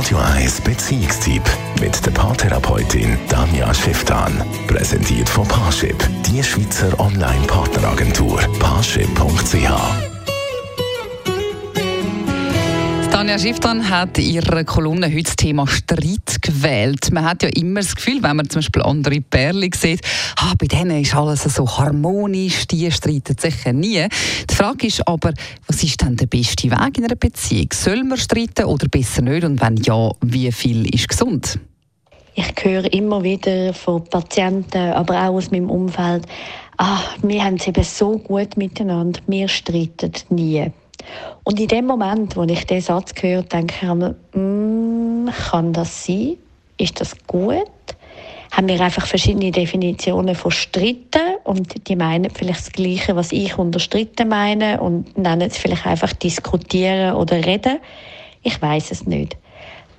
Radio 1 Beziehungstyp mit der Paartherapeutin Danja Schifftan. Präsentiert von Paarship, die Schweizer Online-Partneragentur. Paarship.ch Tanja Schifftan hat in ihrer Kolumne heute das Thema Streit gewählt. Man hat ja immer das Gefühl, wenn man zum Beispiel andere Pärchen sieht, ah, bei denen ist alles so harmonisch, die streiten sicher nie. Die Frage ist aber, was ist denn der beste Weg in einer Beziehung? Soll man streiten oder besser nicht? Und wenn ja, wie viel ist gesund? Ich höre immer wieder von Patienten, aber auch aus meinem Umfeld, ah, wir haben es eben so gut miteinander, wir streiten nie. Und in dem Moment, wo ich diesen Satz höre, denke ich mir, mm, kann das sein? Ist das gut? Haben wir einfach verschiedene Definitionen von Stritten und die meinen vielleicht das Gleiche, was ich unter Stritten meine und nennen es vielleicht einfach diskutieren oder reden? Ich weiß es nicht.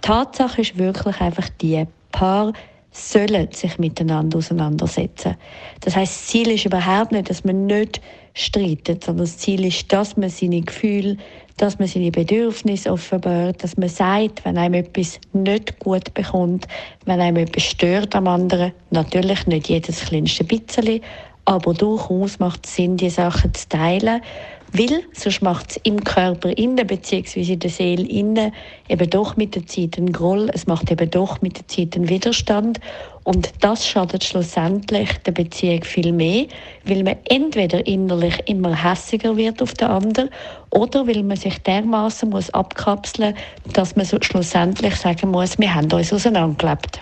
Tatsache ist wirklich einfach die, Paar sollen sich miteinander auseinandersetzen. Das heißt, Ziel ist überhaupt nicht, dass man nicht streitet, sondern das Ziel ist, dass man seine Gefühle, dass man seine Bedürfnisse offenbart, dass man sagt, wenn einem etwas nicht gut bekommt, wenn einem etwas stört am anderen, natürlich nicht jedes kleinste bisschen, aber durchaus macht es Sinn, die Sachen zu teilen weil sonst macht es im Körper innen beziehungsweise in der Seele innen eben doch mit der Zeit einen Groll, es macht eben doch mit der Zeit einen Widerstand und das schadet schlussendlich der Beziehung viel mehr, weil man entweder innerlich immer hässiger wird auf den anderen oder weil man sich dermaßen muss abkapseln, dass man so schlussendlich sagen muss, wir haben uns auseinandergelebt.